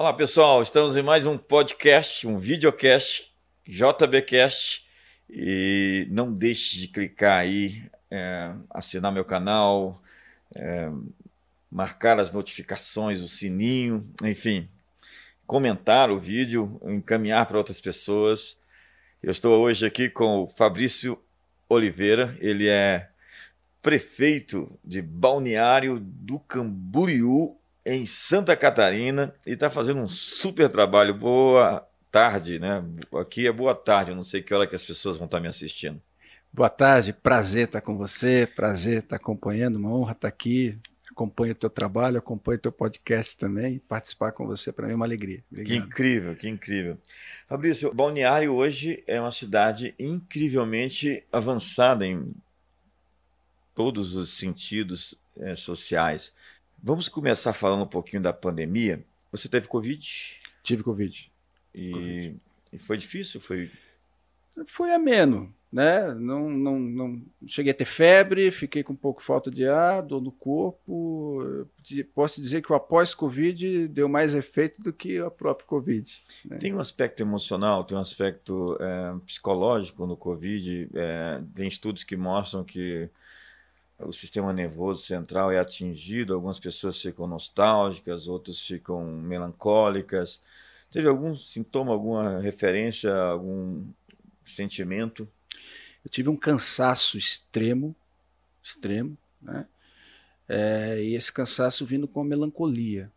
Olá pessoal, estamos em mais um podcast, um videocast, JBcast. E não deixe de clicar aí, é, assinar meu canal, é, marcar as notificações, o sininho, enfim, comentar o vídeo, encaminhar para outras pessoas. Eu estou hoje aqui com o Fabrício Oliveira, ele é prefeito de Balneário do Camboriú, em Santa Catarina, e está fazendo um super trabalho. Boa tarde, né? Aqui é boa tarde, eu não sei que hora que as pessoas vão estar me assistindo. Boa tarde, prazer estar com você, prazer estar acompanhando, uma honra estar aqui. Acompanho o teu trabalho, acompanho o teu podcast também. Participar com você para mim é uma alegria. Obrigado. Que incrível, que incrível. Fabrício, Balneário hoje é uma cidade incrivelmente avançada em todos os sentidos é, sociais. Vamos começar falando um pouquinho da pandemia. Você teve Covid? Tive Covid. E, COVID. e foi difícil? Foi foi ameno, né? Não, não, não cheguei a ter febre, fiquei com um pouco falta de ar, dor no corpo. Posso dizer que o após-Covid deu mais efeito do que a própria Covid. Né? Tem um aspecto emocional, tem um aspecto é, psicológico no Covid. É, tem estudos que mostram que o sistema nervoso central é atingido, algumas pessoas ficam nostálgicas, outras ficam melancólicas. Teve algum sintoma, alguma referência, algum sentimento? Eu tive um cansaço extremo, extremo, né? É, e esse cansaço vindo com a melancolia.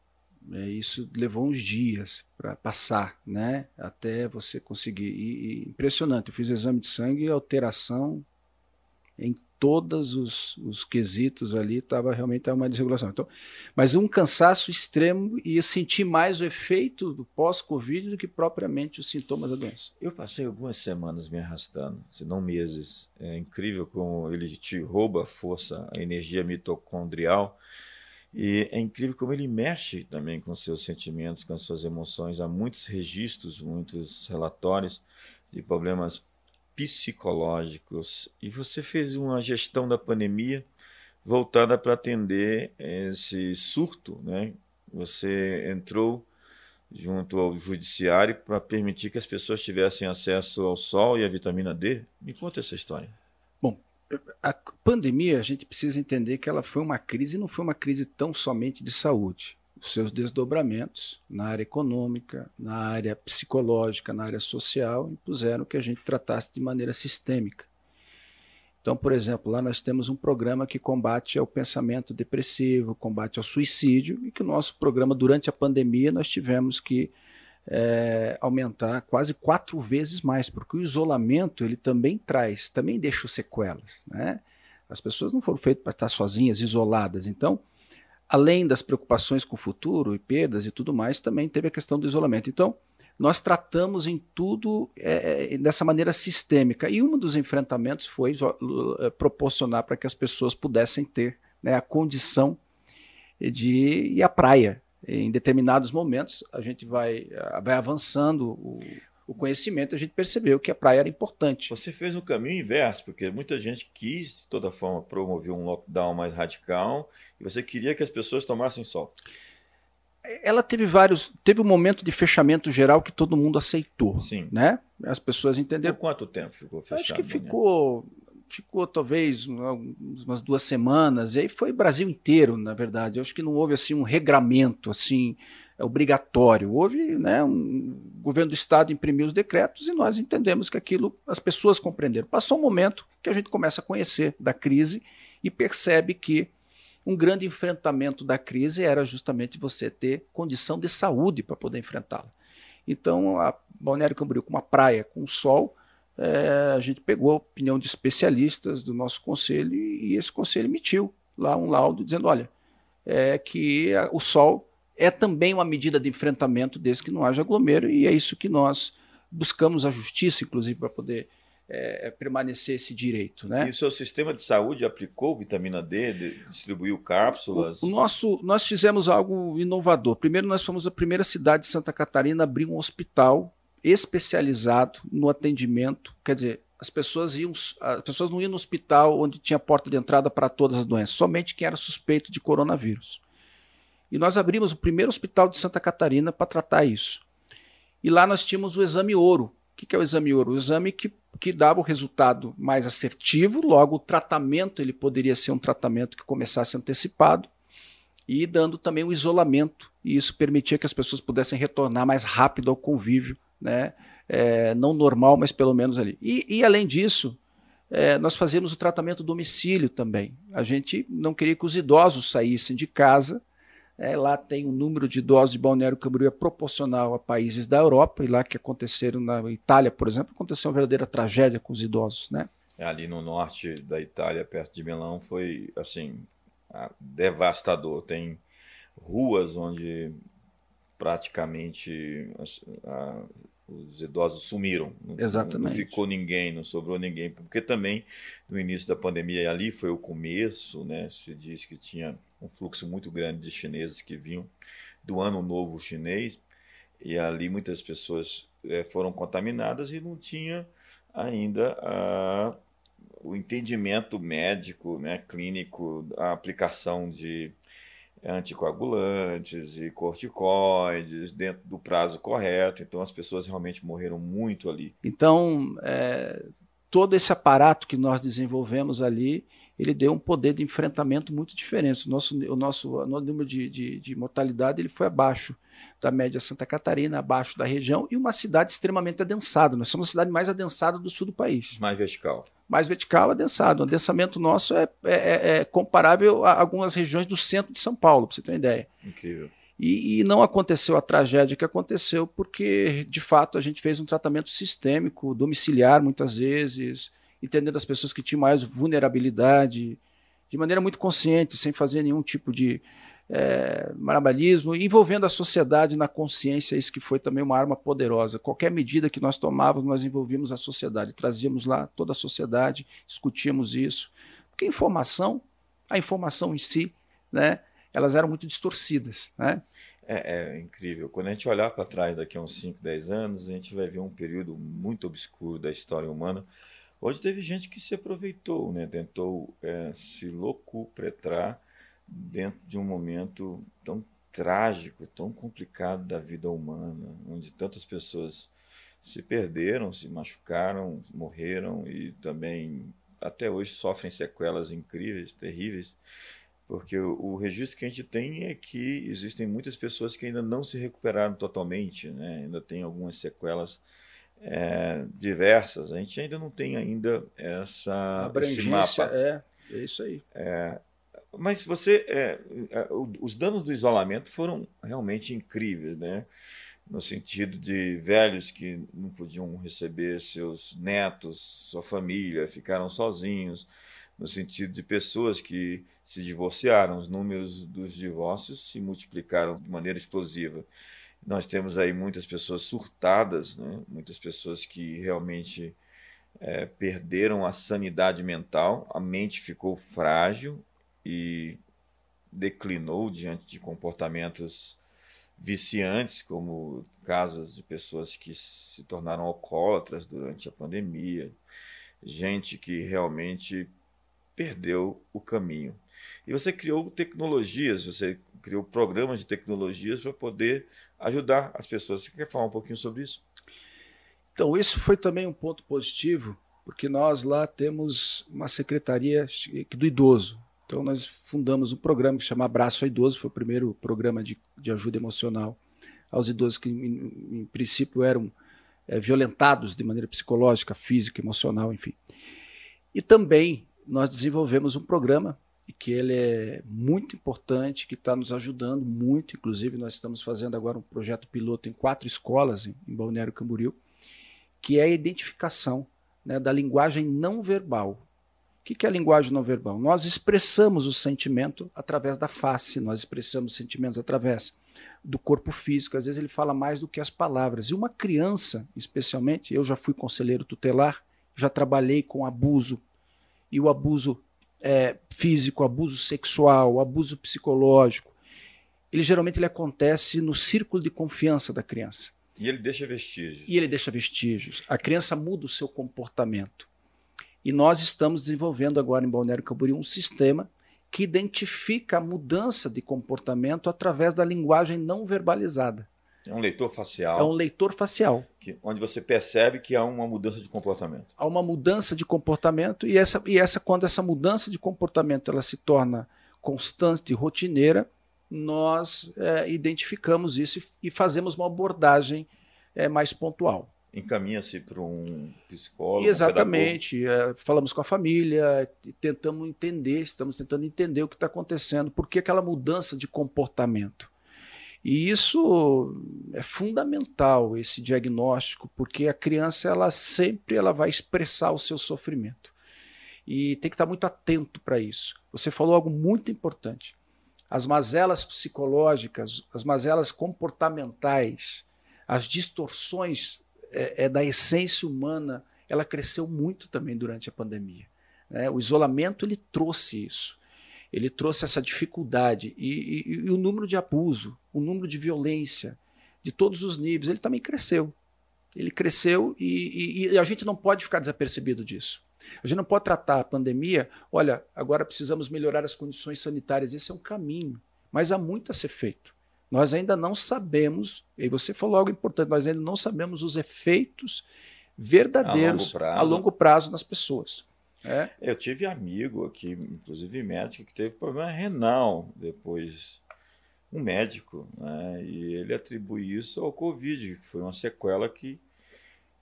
É, isso levou uns dias para passar, né? Até você conseguir. E, e impressionante. Eu fiz exame de sangue e alteração em todos os, os quesitos ali estava realmente uma desregulação. Então, mas um cansaço extremo e eu senti mais o efeito do pós-Covid do que propriamente os sintomas da doença. Eu passei algumas semanas me arrastando, se não meses. É incrível como ele te rouba a força, a energia mitocondrial. E é incrível como ele mexe também com seus sentimentos, com as suas emoções. Há muitos registros, muitos relatórios de problemas psicológicos. E você fez uma gestão da pandemia voltada para atender esse surto, né? Você entrou junto ao judiciário para permitir que as pessoas tivessem acesso ao sol e à vitamina D. Me conta essa história. Bom, a pandemia, a gente precisa entender que ela foi uma crise, não foi uma crise tão somente de saúde seus desdobramentos na área econômica, na área psicológica, na área social, impuseram que a gente tratasse de maneira sistêmica. Então, por exemplo, lá nós temos um programa que combate ao pensamento depressivo, combate ao suicídio, e que o nosso programa, durante a pandemia, nós tivemos que é, aumentar quase quatro vezes mais, porque o isolamento ele também traz, também deixa sequelas. Né? As pessoas não foram feitas para estar sozinhas, isoladas. Então, além das preocupações com o futuro e perdas e tudo mais, também teve a questão do isolamento. Então, nós tratamos em tudo é, é dessa maneira sistêmica. E um dos enfrentamentos foi é, proporcionar para que as pessoas pudessem ter né, a condição de ir à praia. Em determinados momentos, a gente vai, vai avançando o, o conhecimento, a gente percebeu que a praia era importante. Você fez o caminho inverso, porque muita gente quis, de toda forma, promover um lockdown mais radical e você queria que as pessoas tomassem sol. Ela teve vários. Teve um momento de fechamento geral que todo mundo aceitou. Sim. Né? As pessoas entenderam. Por quanto tempo ficou fechado? Acho que ficou. Ficou talvez umas duas semanas, e aí foi Brasil inteiro, na verdade. Eu acho que não houve assim um regramento assim obrigatório. Houve, né, um, governo do estado imprimiu os decretos e nós entendemos que aquilo as pessoas compreenderam. Passou um momento que a gente começa a conhecer da crise e percebe que um grande enfrentamento da crise era justamente você ter condição de saúde para poder enfrentá-la. Então, a Balneário Camboriú, com uma praia, com sol, é, a gente pegou a opinião de especialistas do nosso conselho e, e esse conselho emitiu lá um laudo dizendo, olha, é que a, o sol é também uma medida de enfrentamento desde que não haja aglomero, e é isso que nós buscamos a justiça, inclusive, para poder é, permanecer esse direito. Né? E o seu sistema de saúde aplicou vitamina D, distribuiu cápsulas? O, o, nosso, nós fizemos algo inovador. Primeiro, nós fomos a primeira cidade de Santa Catarina a abrir um hospital especializado no atendimento, quer dizer, as pessoas iam, as pessoas não iam no hospital onde tinha porta de entrada para todas as doenças, somente quem era suspeito de coronavírus. E nós abrimos o primeiro hospital de Santa Catarina para tratar isso. E lá nós tínhamos o exame ouro. O que é o exame ouro? O exame que, que dava o resultado mais assertivo, logo o tratamento ele poderia ser um tratamento que começasse antecipado e dando também o isolamento. E isso permitia que as pessoas pudessem retornar mais rápido ao convívio, né? É, não normal, mas pelo menos ali. E, e além disso, é, nós fazíamos o tratamento domicílio também. A gente não queria que os idosos saíssem de casa é, lá tem um número de idosos de Balneário Camboriú é proporcional a países da Europa, e lá que aconteceram na Itália, por exemplo, aconteceu uma verdadeira tragédia com os idosos, né? É, ali no norte da Itália, perto de Milão, foi assim devastador. Tem ruas onde praticamente a, os idosos sumiram. Exatamente. Não, ficou ninguém, não sobrou ninguém, porque também no início da pandemia ali foi o começo, né? Se diz que tinha um fluxo muito grande de chineses que vinham do ano novo chinês e ali muitas pessoas é, foram contaminadas e não tinha ainda a, o entendimento médico, né, clínico, a aplicação de anticoagulantes e corticoides dentro do prazo correto. Então as pessoas realmente morreram muito ali. Então é, todo esse aparato que nós desenvolvemos ali ele deu um poder de enfrentamento muito diferente. O nosso, o nosso, o número de, de, de, mortalidade ele foi abaixo da média Santa Catarina, abaixo da região, e uma cidade extremamente adensada. Nós somos a cidade mais adensada do sul do país. Mais vertical. Mais vertical, adensado. O adensamento nosso é, é, é, é comparável a algumas regiões do centro de São Paulo, para você ter uma ideia. Incrível. E, e, não aconteceu a tragédia que aconteceu porque, de fato, a gente fez um tratamento sistêmico, domiciliar muitas vezes, entendendo as pessoas que tinham mais vulnerabilidade, de maneira muito consciente, sem fazer nenhum tipo de é, marabalismo, envolvendo a sociedade na consciência, isso que foi também uma arma poderosa. Qualquer medida que nós tomávamos, nós envolvíamos a sociedade, trazíamos lá toda a sociedade, discutíamos isso. Porque informação, a informação em si, né, elas eram muito distorcidas. Né? É, é, incrível. Quando a gente olhar para trás daqui a uns 5, 10 anos, a gente vai ver um período muito obscuro da história humana, Hoje teve gente que se aproveitou, né? tentou é, se locupretrar dentro de um momento tão trágico, tão complicado da vida humana, onde tantas pessoas se perderam, se machucaram, morreram e também até hoje sofrem sequelas incríveis, terríveis, porque o, o, registro que a gente tem é que existem muitas pessoas que ainda não se recuperaram totalmente, né? ainda tem algumas sequelas é, diversas. A gente ainda não tem ainda essa abrangência. É, é isso aí. É, mas você, é, é os danos do isolamento foram realmente incríveis, né? No sentido de velhos que não podiam receber seus netos, sua família, ficaram sozinhos. No sentido de pessoas que se divorciaram, os números dos divórcios se multiplicaram de maneira explosiva. Nós temos aí muitas pessoas surtadas, né? muitas pessoas que realmente é, perderam a sanidade mental, a mente ficou frágil e declinou diante de comportamentos viciantes, como casos de pessoas que se tornaram alcoólatras durante a pandemia, gente que realmente perdeu o caminho. E você criou tecnologias, você criou programas de tecnologias para poder ajudar as pessoas. Você quer falar um pouquinho sobre isso? Então, isso foi também um ponto positivo, porque nós lá temos uma secretaria do idoso. Então, nós fundamos um programa que chama Abraço ao Idoso, foi o primeiro programa de, de ajuda emocional aos idosos que, em, em princípio, eram é, violentados de maneira psicológica, física, emocional, enfim. E também nós desenvolvemos um programa que ele é muito importante, que está nos ajudando muito. Inclusive, nós estamos fazendo agora um projeto piloto em quatro escolas em, em Balneário Camboriú, que é a identificação né, da linguagem não verbal. O que, que é a linguagem não verbal? Nós expressamos o sentimento através da face, nós expressamos sentimentos através do corpo físico. Às vezes ele fala mais do que as palavras. E uma criança, especialmente, eu já fui conselheiro tutelar, já trabalhei com abuso, e o abuso é, físico, abuso sexual, abuso psicológico, ele geralmente ele acontece no círculo de confiança da criança. E ele deixa vestígios. E ele deixa vestígios. A criança muda o seu comportamento. E nós estamos desenvolvendo agora em Balneário Camboriú um sistema que identifica a mudança de comportamento através da linguagem não verbalizada. É um leitor facial. É um leitor facial. Que, onde você percebe que há uma mudança de comportamento. Há uma mudança de comportamento e essa, e essa quando essa mudança de comportamento ela se torna constante e rotineira, nós é, identificamos isso e, e, fazemos uma abordagem é, mais pontual. Encaminha-se para um psicólogo. Exatamente. Um é, falamos com a família, tentamos entender, estamos tentando entender o que está acontecendo, por que aquela mudança de comportamento. E isso é fundamental, esse diagnóstico, porque a criança ela sempre ela vai expressar o seu sofrimento. E tem que estar muito atento para isso. Você falou algo muito importante. As mazelas psicológicas, as mazelas comportamentais, as distorções é, é da essência humana, ela cresceu muito também durante a pandemia. Né? O isolamento ele trouxe isso ele trouxe essa dificuldade e, e, e, o número de abuso, o número de violência de todos os níveis, ele também cresceu. Ele cresceu e, e, a gente não pode ficar desapercebido disso. A gente não pode tratar a pandemia, olha, agora precisamos melhorar as condições sanitárias, esse é um caminho, mas há muito a ser feito. Nós ainda não sabemos, e você falou algo importante, nós ainda não sabemos os efeitos verdadeiros a longo prazo, a longo prazo nas pessoas. É? Eu tive amigo aqui, inclusive médico, que teve problema renal depois. Um médico, né? E ele atribui isso ao Covid, que foi uma sequela que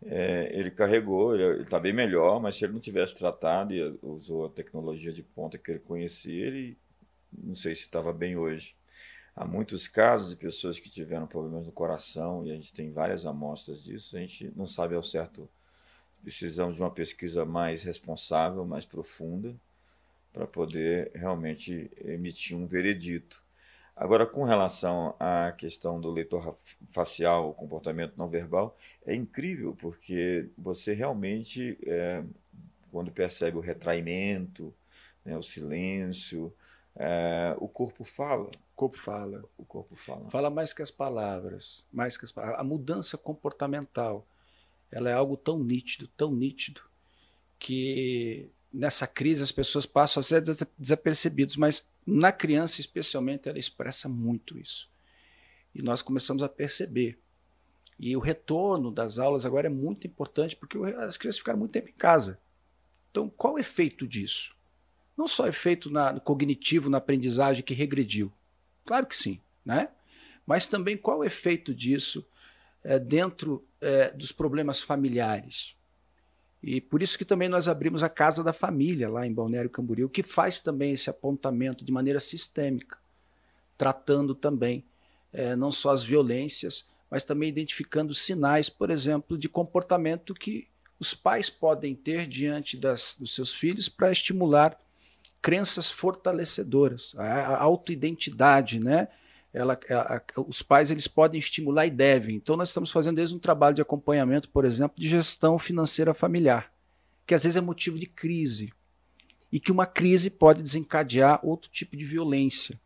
é, ele carregou. Ele está bem melhor, mas se ele não tivesse tratado e usou a tecnologia de ponta que ele conhecia, ele não sei se estava bem hoje. Há muitos casos de pessoas que tiveram problemas no coração e a gente tem várias amostras disso. A gente não sabe ao certo Precisamos de uma pesquisa mais responsável, mais profunda, para poder realmente emitir um veredito. Agora, com relação à questão do leitor facial, o comportamento não verbal, é incrível, porque você realmente, é, quando percebe o retraimento, né, o silêncio, é, o corpo fala. O corpo fala. O corpo fala. Fala mais que as palavras. Mais que as palavras. A mudança comportamental ela é algo tão nítido, tão nítido, que nessa crise as pessoas passam a ser desapercebidos, mas na criança especialmente ela expressa muito isso. E nós começamos a perceber. E o retorno das aulas agora é muito importante porque as crianças ficaram muito tempo em casa. Então, qual o efeito disso? Não só efeito na, no cognitivo, na aprendizagem que regrediu. Claro que sim, né? Mas também qual o efeito disso é, dentro é, dos problemas familiares. E por isso que também nós abrimos a Casa da Família lá em Balneário Camboriú, que faz também esse apontamento de maneira sistêmica, tratando também é, não só as violências, mas também identificando sinais, por exemplo, de comportamento que os pais podem ter diante das, dos seus filhos para estimular crenças fortalecedoras, a, a autoidentidade, né? Ela, a, a, os pais eles podem estimular e devem. Então nós estamos fazendo desde um trabalho de acompanhamento, por exemplo, de gestão financeira familiar, que às vezes é motivo de crise e que uma crise pode desencadear outro tipo de violência.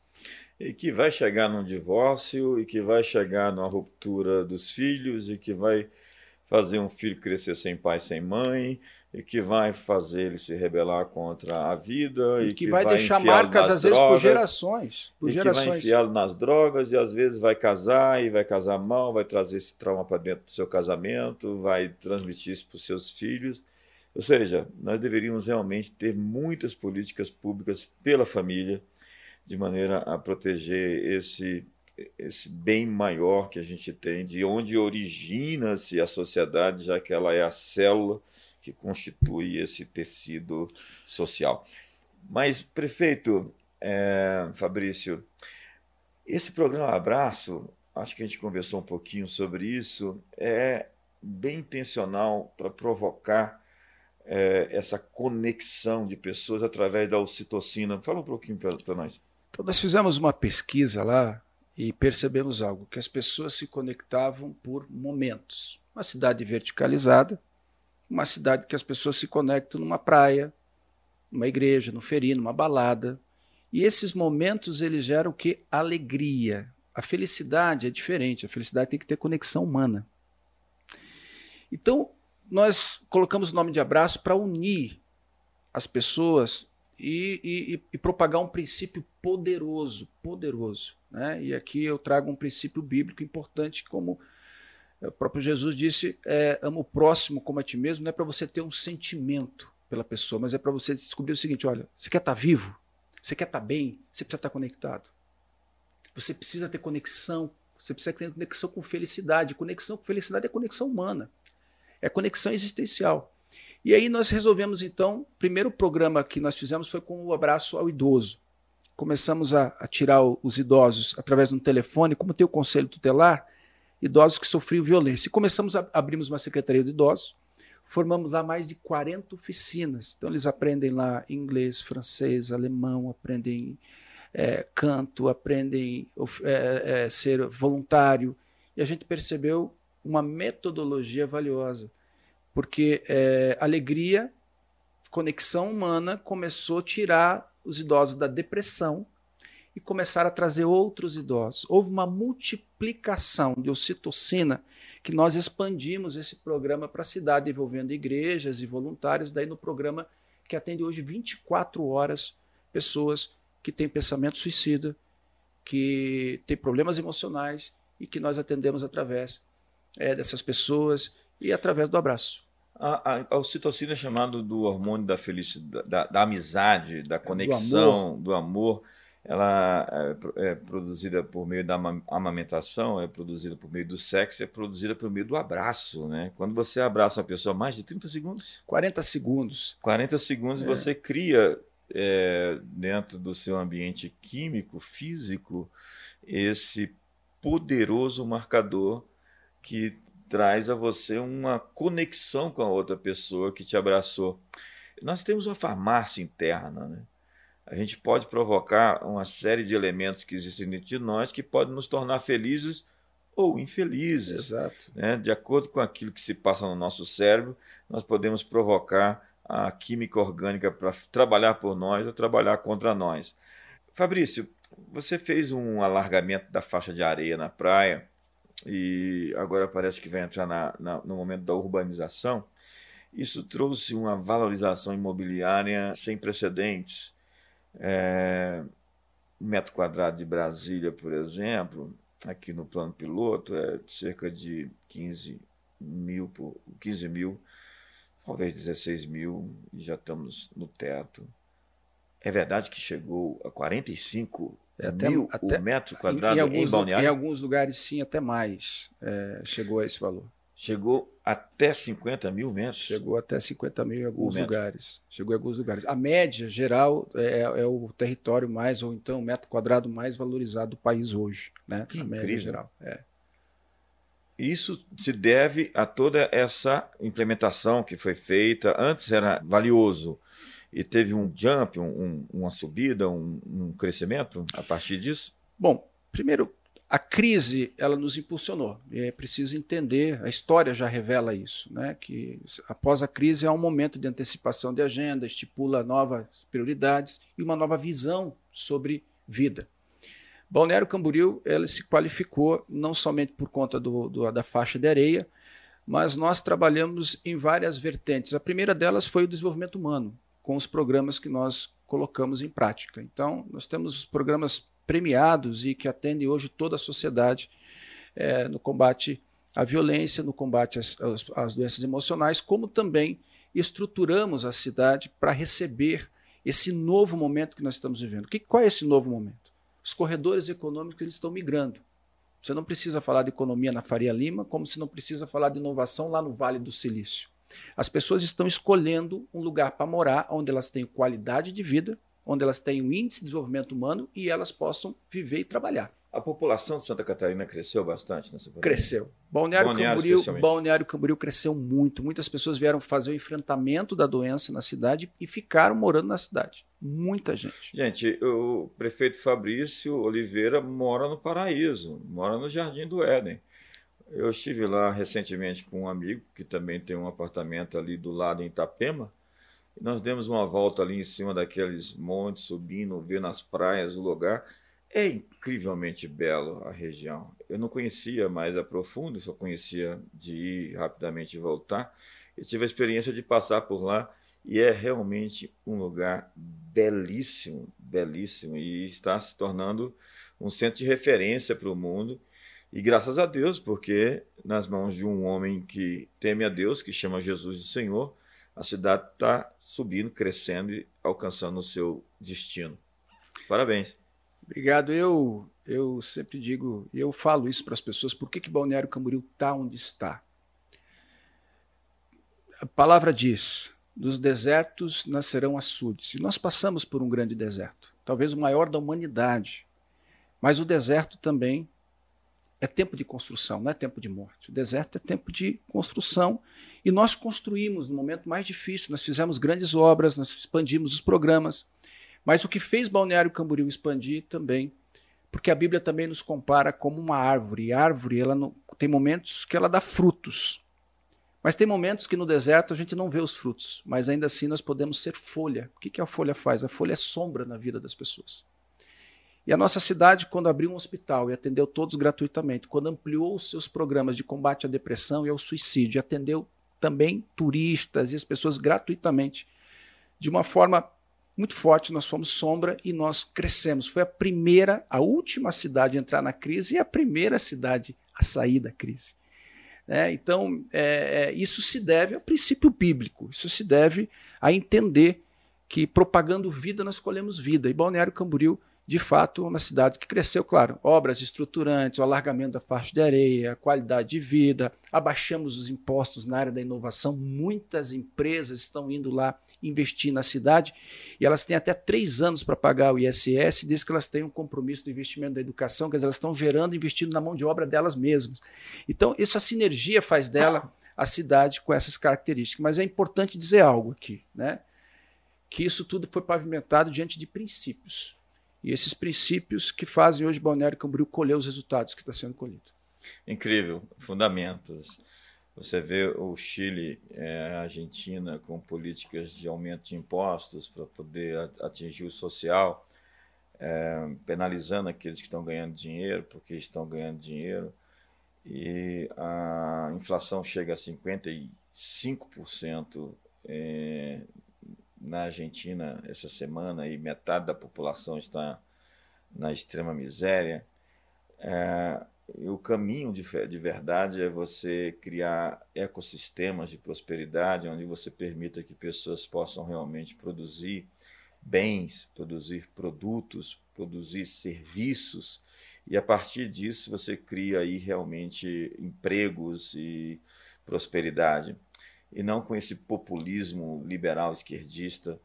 E que vai chegar num divórcio, e que vai chegar numa ruptura dos filhos, e que vai fazer um filho crescer sem pai, sem mãe, e que vai fazer ele se rebelar contra a vida e, e que, que, vai, vai deixar marcas às vezes por gerações, por e gerações. que vai enfiá-lo nas drogas e às vezes vai casar e vai casar mal, vai trazer esse trauma para dentro do seu casamento, vai transmitir isso para os seus filhos. Ou seja, nós deveríamos realmente ter muitas políticas públicas pela família, de maneira a proteger esse esse bem maior que a gente tem, de onde origina-se a sociedade, já que ela é a célula que constitui esse tecido social. Mas, prefeito é, Fabrício, esse programa Abraço, acho que a gente conversou um pouquinho sobre isso, é bem intencional para provocar é, essa conexão de pessoas através da ocitocina. Fala um pouquinho para nós. Então, nós fizemos uma pesquisa lá e percebemos algo, que as pessoas se conectavam por momentos. Uma cidade verticalizada, uma cidade que as pessoas se conectam numa praia, numa igreja, no feri, numa balada. E esses momentos eles geram o que? Alegria. A felicidade é diferente, a felicidade tem que ter conexão humana. Então, nós colocamos o nome de abraço para unir as pessoas e, e, e, propagar um princípio poderoso, poderoso. Né? E aqui eu trago um princípio bíblico importante, como o próprio Jesus disse: é, ama o próximo como a ti mesmo, não é para você ter um sentimento pela pessoa, mas é para você descobrir o seguinte: olha, você quer estar tá vivo? Você quer estar tá bem? Você precisa estar tá conectado. Você precisa ter conexão. Você precisa ter conexão com felicidade. Conexão com felicidade é conexão humana. É conexão existencial. E aí nós resolvemos então, o primeiro programa que nós fizemos foi com o abraço ao idoso. Começamos a, a tirar os idosos através de um telefone, como tem o conselho tutelar, idosos que sofriam violência. E começamos a abrimos uma secretaria de idosos, formamos lá mais de 40 oficinas. Então eles aprendem lá inglês, francês, alemão, aprendem é, canto, aprendem é, é, ser voluntário. E a gente percebeu uma metodologia valiosa porque é, alegria, conexão humana começou a tirar os idosos da depressão e começaram a trazer outros idosos. Houve uma multiplicação de ocitocina que nós expandimos esse programa para a cidade, envolvendo igrejas e voluntários. Daí no programa que atende hoje 24 horas pessoas que têm pensamento suicida, que têm problemas emocionais e que nós atendemos através é, dessas pessoas e através do abraço. A, a, a ocitocina é chamado do hormônio da felicidade, da, da amizade, da conexão, do amor. Do amor. Ela é, é, produzida por meio da amamentação, é produzida por meio do sexo, é produzida por meio do abraço, né? Quando você abraça uma pessoa mais de 30 segundos? 40 segundos. 40 segundos é. você cria é, dentro do seu ambiente químico, físico, esse poderoso marcador que traz a você uma conexão com a outra pessoa que te abraçou. Nós temos uma farmácia interna, né? A gente pode provocar uma série de elementos que existem dentro de nós que podem nos tornar felizes ou infelizes. Exato. Né? De acordo com aquilo que se passa no nosso cérebro, nós podemos provocar a química orgânica para trabalhar por nós ou trabalhar contra nós. Fabrício, você fez um alargamento da faixa de areia na praia e agora parece que vai entrar na, na, no momento da urbanização, isso trouxe uma valorização imobiliária sem precedentes. É, metro quadrado de Brasília, por exemplo, aqui no plano piloto, é cerca de 15 mil, por, 15 mil, talvez 16 mil, e já estamos no teto. É verdade que chegou a 45 é até, mil até, o metro quadrado em, em, alguns, em Balneário? Em alguns lugares, sim, até mais. É, chegou a esse valor. Chegou até 50 mil metros? Chegou até 50 mil em alguns lugares. Chegou em alguns lugares. A média geral é, é, o território mais, ou então o metro quadrado mais valorizado do país hoje. Né? Que a incrível. média geral. É. Isso se deve a toda essa implementação que foi feita. Antes era valioso e teve um jump, um, uma subida, um, um crescimento a partir disso? Bom, primeiro, a crise ela nos impulsionou. E é preciso entender, a história já revela isso, né? que após a crise há um momento de antecipação de agenda, estipula novas prioridades e uma nova visão sobre vida. Balneário Camboriú ele se qualificou não somente por conta do, do, da faixa de areia, mas nós trabalhamos em várias vertentes. A primeira delas foi o desenvolvimento humano com os programas que nós colocamos em prática. Então, nós temos programas premiados e que atendem hoje toda a sociedade é, no combate à violência, no combate às, às, doenças emocionais, como também estruturamos a cidade para receber esse novo momento que nós estamos vivendo. Que, qual é esse novo momento? Os corredores econômicos eles estão migrando. Você não precisa falar de economia na Faria Lima, como se não precisa falar de inovação lá no Vale do Silício. As pessoas estão escolhendo um lugar para morar onde elas tenham qualidade de vida, onde elas tenham índice de desenvolvimento humano e elas possam viver e trabalhar. A população de Santa Catarina cresceu bastante nessa pandemia? Cresceu. Balneário, Balneário, Camboriú, Balneário Camboriú cresceu muito. Muitas pessoas vieram fazer o enfrentamento da doença na cidade e ficaram morando na cidade. Muita gente. Gente, o prefeito Fabrício Oliveira mora no Paraíso, mora no Jardim do Éden. Eu estive lá recentemente com um amigo que também tem um apartamento ali do lado em Itapema. Nós demos uma volta ali em cima daqueles montes, subindo, vendo as praias, o lugar. É incrivelmente belo a região. Eu não conhecia mais a profundo, só conhecia de ir rapidamente e voltar. Eu tive a experiência de passar por lá e é realmente um lugar belíssimo, belíssimo, e está se tornando um centro de referência para o mundo. E graças a Deus, porque nas mãos de um homem que teme a Deus, que chama Jesus de Senhor, a cidade está subindo, crescendo e alcançando o seu destino. Parabéns. Obrigado. Eu, eu sempre digo, e eu falo isso para as pessoas, por que, que Balneário Camboriú está onde está? A palavra diz, dos desertos nascerão açudes. E nós passamos por um grande deserto, talvez o maior da humanidade. Mas o deserto também é tempo de construção, não é tempo de morte. O deserto é tempo de construção. E nós construímos no momento mais difícil, nós fizemos grandes obras, nós expandimos os programas. Mas o que fez Balneário Camboriú expandir também, porque a Bíblia também nos compara como uma árvore. E a árvore, ela não, tem momentos que ela dá frutos. Mas tem momentos que no deserto a gente não vê os frutos, mas ainda assim nós podemos ser folha. O que, que a folha faz? A folha é sombra na vida das pessoas. E a nossa cidade, quando abriu um hospital e atendeu todos gratuitamente, quando ampliou os seus programas de combate à depressão e ao suicídio, e atendeu também turistas e as pessoas gratuitamente, de uma forma muito forte, nós fomos sombra e nós crescemos. Foi a primeira, a última cidade a entrar na crise e a primeira cidade a sair da crise. É, então, é, é, isso se deve ao princípio bíblico, isso se deve a entender que propagando vida nós colhemos vida. E Balneário Camboriú de fato, uma cidade que cresceu, claro, obras estruturantes, o alargamento da faixa de areia, qualidade de vida, abaixamos os impostos na área da inovação, muitas empresas estão indo lá investir na cidade e elas têm até três anos para pagar o ISS, desde que elas tenham um compromisso do investimento da educação, quer dizer, elas estão gerando investindo na mão de obra delas mesmas. Então, isso a sinergia faz dela a cidade com essas características. Mas é importante dizer algo aqui, né? Que isso tudo foi pavimentado diante de princípios. E esses princípios que fazem hoje Balneário Camboriú colher os resultados que está sendo colhido. Incrível, fundamentos. Você vê o Chile, é, a Argentina com políticas de aumento de impostos para poder atingir o social, é, penalizando aqueles que estão ganhando dinheiro porque estão ganhando dinheiro. E a inflação chega a 55% é, na Argentina essa semana e metade da população está na extrema miséria. É, o caminho de, de verdade é você criar ecossistemas de prosperidade onde você permita que pessoas possam realmente produzir bens, produzir produtos, produzir serviços e a partir disso você cria aí realmente empregos e prosperidade e não com esse populismo liberal esquerdista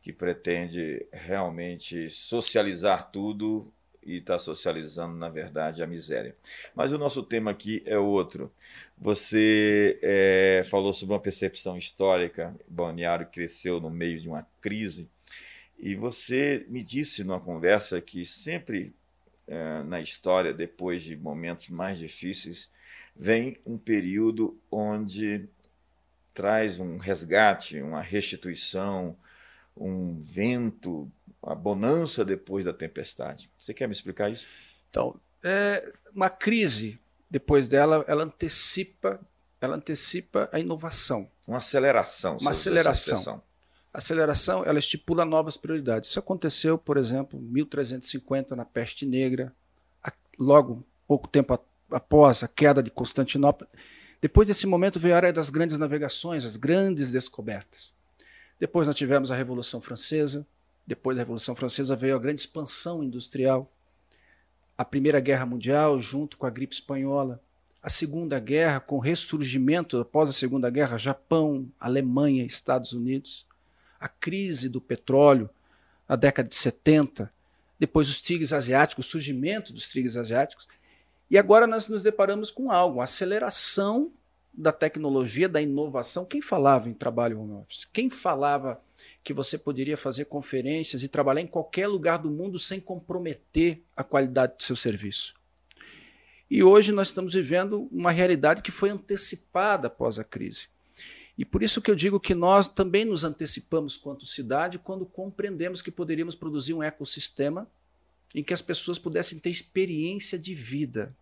que pretende realmente socializar tudo e está socializando, na verdade, a miséria. Mas o nosso tema aqui é outro. Você é, falou sobre uma percepção histórica, Balneário cresceu no meio de uma crise, e você me disse numa conversa que sempre é, na história, depois de momentos mais difíceis, vem um período onde traz um resgate, uma restituição, um vento, a bonança depois da tempestade. Você quer me explicar isso? Então, é uma crise depois dela, ela antecipa, ela antecipa a inovação. Uma aceleração. Uma aceleração. A aceleração, ela estipula novas prioridades. Isso aconteceu, por exemplo, em 1350 na peste negra, logo pouco tempo após a queda de Constantinopla. Depois desse momento veio a era das grandes navegações, as grandes descobertas. Depois nós tivemos a Revolução Francesa, depois da Revolução Francesa veio a grande expansão industrial, a Primeira Guerra Mundial junto com a gripe espanhola, a Segunda Guerra com o ressurgimento após a Segunda Guerra, Japão, Alemanha, Estados Unidos, a crise do petróleo na década de 70, depois os tigres asiáticos, o surgimento dos tigres asiáticos, e agora nós nos deparamos com algo, aceleração da tecnologia, da inovação. Quem falava em trabalho home office? Quem falava que você poderia fazer conferências e trabalhar em qualquer lugar do mundo sem comprometer a qualidade do seu serviço? E hoje nós estamos vivendo uma realidade que foi antecipada após a crise. E por isso que eu digo que nós também nos antecipamos quanto cidade quando compreendemos que poderíamos produzir um ecossistema em que as pessoas pudessem ter experiência de vida.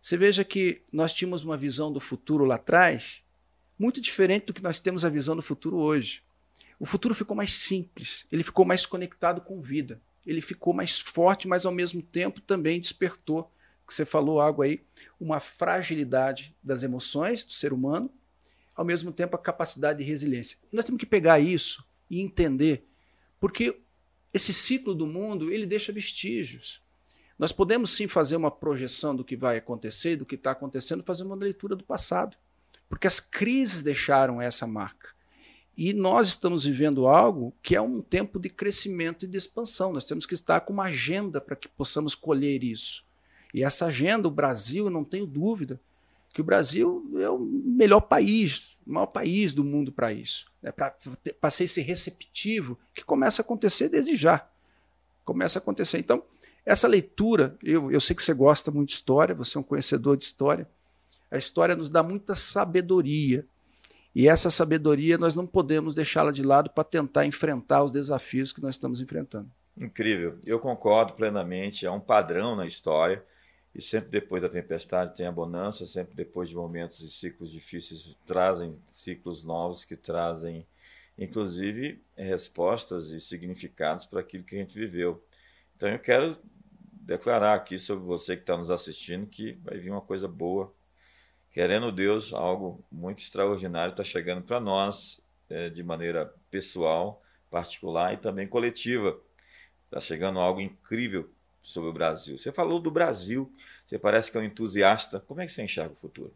Você veja que nós tínhamos uma visão do futuro lá atrás muito diferente do que nós temos a visão do futuro hoje. O futuro ficou mais simples, ele ficou mais conectado com vida, ele ficou mais forte, mas ao mesmo tempo também despertou, que você falou algo aí, uma fragilidade das emoções do ser humano, ao mesmo tempo a capacidade de resiliência. E nós temos que pegar isso e entender, porque esse ciclo do mundo ele deixa vestígios. Nós podemos sim fazer uma projeção do que vai acontecer, do que está acontecendo, fazer uma leitura do passado, porque as crises deixaram essa marca. E nós estamos vivendo algo que é um tempo de crescimento e de expansão. Nós temos que estar com uma agenda para que possamos colher isso. E essa agenda, o Brasil, não tenho dúvida, que o Brasil é o melhor país, o maior país do mundo para isso. Né? Para ser esse receptivo que começa a acontecer desde já. Começa a acontecer. Então, essa leitura, eu, eu sei que você gosta muito de história, você é um conhecedor de história. A história nos dá muita sabedoria. E essa sabedoria nós não podemos deixá-la de lado para tentar enfrentar os desafios que nós estamos enfrentando. Incrível. Eu concordo plenamente. É um padrão na história e sempre depois da tempestade tem a bonança, sempre depois de momentos e ciclos difíceis trazem ciclos novos que trazem, inclusive, respostas e significados para aquilo que a gente viveu. Então eu quero declarar aqui sobre você que está nos assistindo que vai vir uma coisa boa. Querendo Deus, algo muito extraordinário está chegando para nós é, de maneira pessoal, particular e também coletiva. Está chegando algo incrível sobre o Brasil. Você falou do Brasil, você parece que é um entusiasta. Como é que você enxerga o futuro?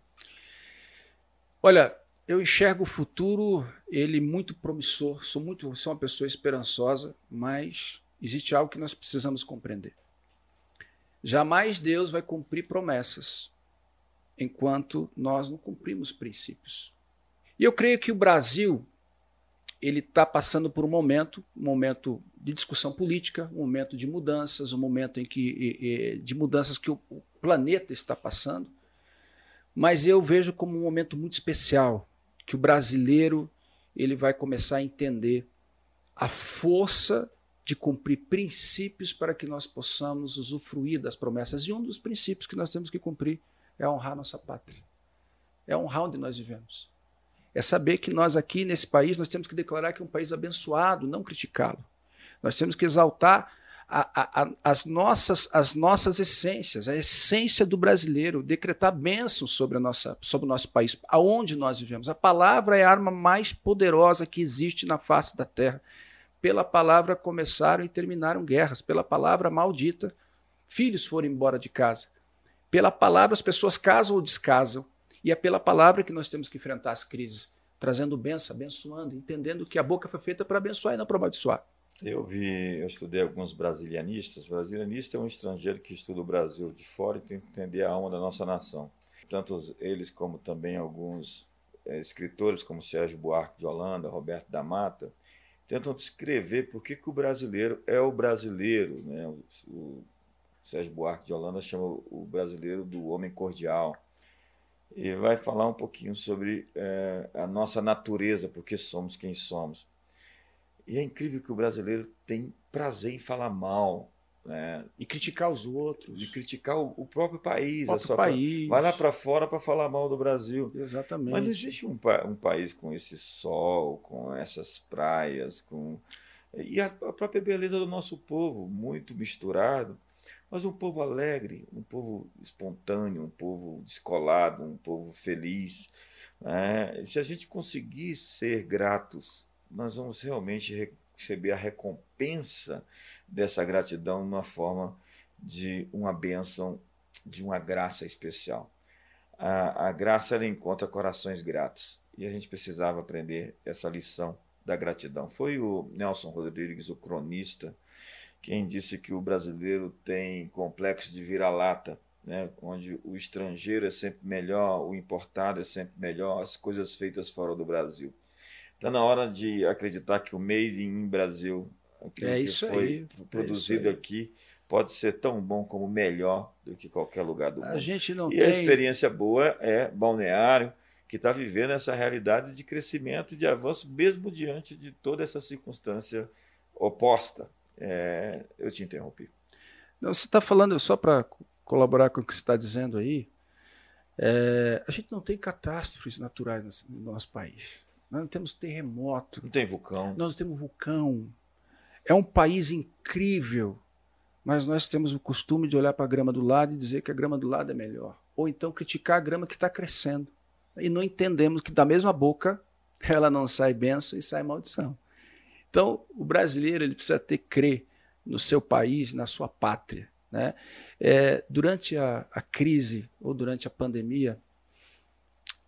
Olha, eu enxergo o futuro ele muito promissor. Sou muito, sou uma pessoa esperançosa, mas existe algo que nós precisamos compreender. Jamais Deus vai cumprir promessas enquanto nós não cumprimos princípios. E eu creio que o Brasil ele está passando por um momento, um momento de discussão política, um momento de mudanças, um momento em que de mudanças que o planeta está passando. Mas eu vejo como um momento muito especial que o brasileiro ele vai começar a entender a força de cumprir princípios para que nós possamos usufruir das promessas. E um dos princípios que nós temos que cumprir é honrar nossa pátria. É honrar onde nós vivemos é saber que nós aqui nesse país nós temos que declarar que é um país abençoado, não criticá-lo. Nós temos que exaltar a, a, as, nossas, as nossas essências, a essência do brasileiro, decretar bênçãos sobre, a nossa, sobre o nosso país, aonde nós vivemos. A palavra é a arma mais poderosa que existe na face da terra. Pela palavra começaram e terminaram guerras, pela palavra maldita, filhos foram embora de casa. Pela palavra as pessoas casam ou descasam. E é pela palavra que nós temos que enfrentar as crises, trazendo bênção, abençoando, entendendo que a boca foi feita para abençoar e não para amaldiçoar. Eu vi, eu estudei alguns brasilianistas. Brasilianista é um estrangeiro que estuda o Brasil de fora e tem que entender a alma da nossa nação. Tanto eles como também alguns é, escritores como Sérgio Buarque de Holanda, Roberto da Mata, tentam descrever por que, que o brasileiro é o brasileiro. Né? O, o Sérgio Buarque de Holanda chama o brasileiro do homem cordial e vai falar um pouquinho sobre é, a nossa natureza, porque somos quem somos. E é incrível que o brasileiro tem prazer em falar mal. Né? E criticar os outros. E criticar o, o próprio país. O próprio país. Vai lá para fora para falar mal do Brasil. Exatamente. Mas não existe um, um país com esse sol, com essas praias, com e a, a própria beleza do nosso povo, muito misturado mas um povo alegre, um povo espontâneo, um povo descolado, um povo feliz. Né? Se a gente conseguir ser gratos, nós vamos realmente receber a recompensa dessa gratidão numa forma de uma bênção, de uma graça especial. A, a graça ela encontra corações gratos e a gente precisava aprender essa lição da gratidão. Foi o Nelson Rodrigues, o cronista, quem disse que o brasileiro tem complexo de vira-lata, né? onde o estrangeiro é sempre melhor, o importado é sempre melhor, as coisas feitas fora do Brasil. Está na hora de acreditar que o made in Brasil, aquilo é que foi aí, produzido é aqui, pode ser tão bom como melhor do que qualquer lugar do mundo. A gente não e tem... a experiência boa é Balneário, que está vivendo essa realidade de crescimento e de avanço, mesmo diante de toda essa circunstância oposta. É, eu te interrompi. Não, você está falando, só para colaborar com o que você está dizendo aí, é, a gente não tem catástrofes naturais no nosso país. nós não temos terremoto. Não tem vulcão. Nós não temos vulcão. É um país incrível, mas nós temos o costume de olhar para a grama do lado e dizer que a grama do lado é melhor. Ou então criticar a grama que está crescendo. E não entendemos que da mesma boca ela não sai benção e sai maldição. Então, o brasileiro ele precisa ter crer no seu país, na sua pátria. Né? É, durante a, a crise ou durante a pandemia,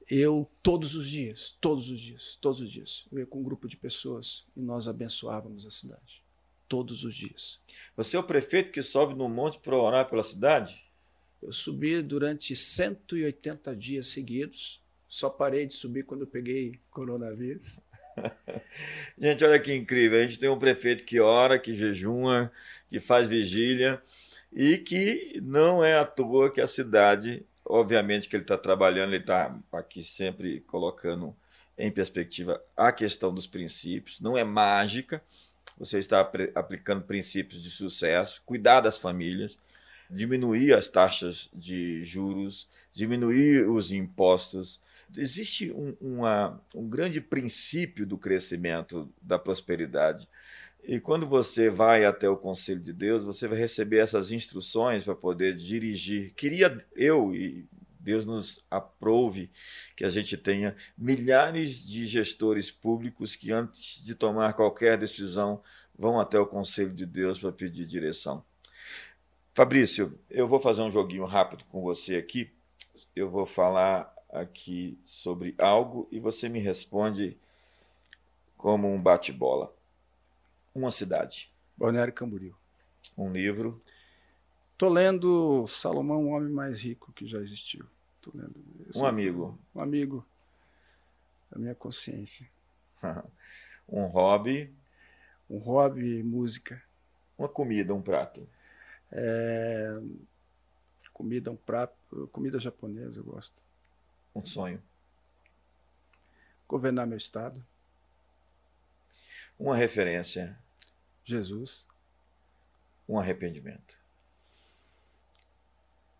eu todos os dias, todos os dias, todos os dias, eu ia com um grupo de pessoas e nós abençoávamos a cidade. Todos os dias. Você é o prefeito que sobe no monte para orar pela cidade? Eu subi durante 180 dias seguidos. Só parei de subir quando eu peguei coronavírus. gente, olha que incrível. A gente tem um prefeito que ora, que jejuma, que faz vigília e que não é à toa que a cidade, obviamente que ele está trabalhando, ele está aqui sempre colocando em perspectiva a questão dos princípios, não é mágica, você está aplicando princípios de sucesso, cuidar das famílias, diminuir as taxas de juros, diminuir os impostos. Existe um, uma, um grande princípio do crescimento, da prosperidade. E quando você vai até o Conselho de Deus, você vai receber essas instruções para poder dirigir. Queria eu, e Deus nos aprove, que a gente tenha milhares de gestores públicos que, antes de tomar qualquer decisão, vão até o Conselho de Deus para pedir direção. Fabrício, eu vou fazer um joguinho rápido com você aqui. Eu vou falar aqui sobre algo e você me responde como um bate-bola. Uma cidade. Balneário Camboriú. Um livro. Tô lendo Salomão, o homem mais rico que já existiu. Tô lendo. Um amigo. Um amigo da minha consciência. um hobby. Um hobby, música. Uma comida, um prato. É... Comida, um prato. Comida japonesa, eu gosto. Um sonho. Governar meu estado. Uma referência. Jesus. Um arrependimento.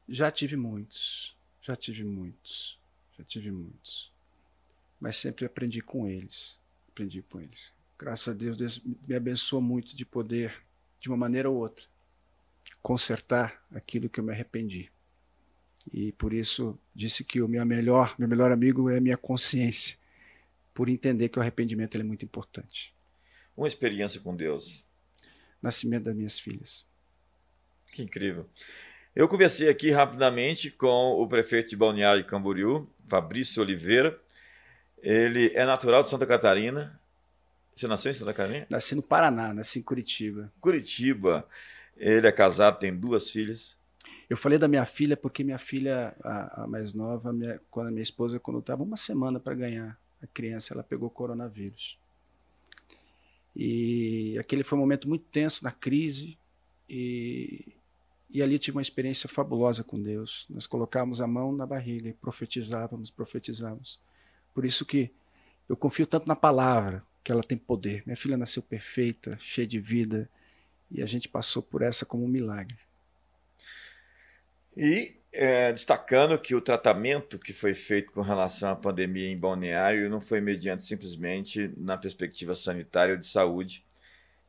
Já tive muitos, já tive muitos, já tive muitos. Mas sempre aprendi com eles, aprendi com eles. Graças a Deus, Deus me abençoou muito de poder, de uma maneira ou outra, consertar aquilo que eu me arrependi. E por isso disse que o meu melhor, meu melhor amigo é a minha consciência, por entender que o arrependimento é muito importante. Uma experiência com Deus nascimento das minhas filhas. Que incrível. Eu conversei aqui rapidamente com o prefeito de Balneário de Camboriú, Fabrício Oliveira. Ele é natural de Santa Catarina. Você nasceu em Santa Catarina? Nasci no Paraná, nasci em Curitiba. Curitiba. Ele é casado, tem duas filhas. Eu falei da minha filha porque minha filha, a, a mais nova, minha, quando a minha esposa, quando estava uma semana para ganhar a criança, ela pegou coronavírus. E aquele foi um momento muito tenso na crise e, e ali tive uma experiência fabulosa com Deus. Nós colocávamos a mão na barriga e profetizávamos, profetizávamos. Por isso que eu confio tanto na palavra, que ela tem poder. Minha filha nasceu perfeita, cheia de vida, e a gente passou por essa como um milagre. E é, destacando que o tratamento que foi feito com relação à pandemia em Balneário não foi mediante simplesmente na perspectiva sanitária ou de saúde,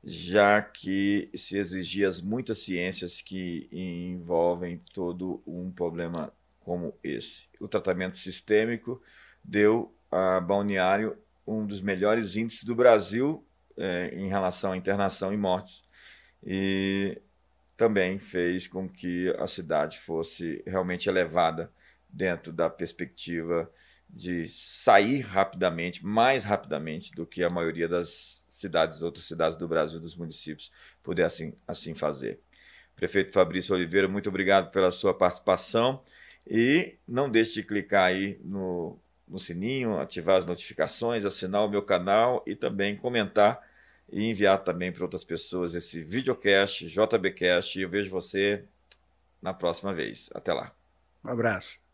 já que se exigia muitas ciências que envolvem todo um problema como esse. O tratamento sistêmico deu a Balneário um dos melhores índices do Brasil é, em relação à internação e mortes. E também fez com que a cidade fosse realmente elevada dentro da perspectiva de sair rapidamente, mais rapidamente do que a maioria das cidades, outras cidades do Brasil, dos municípios, pudessem assim fazer. Prefeito Fabrício Oliveira, muito obrigado pela sua participação e não deixe de clicar aí no, no sininho, ativar as notificações, assinar o meu canal e também comentar e enviar também para outras pessoas esse videocast, JBcast. E eu vejo você na próxima vez. Até lá. Um abraço.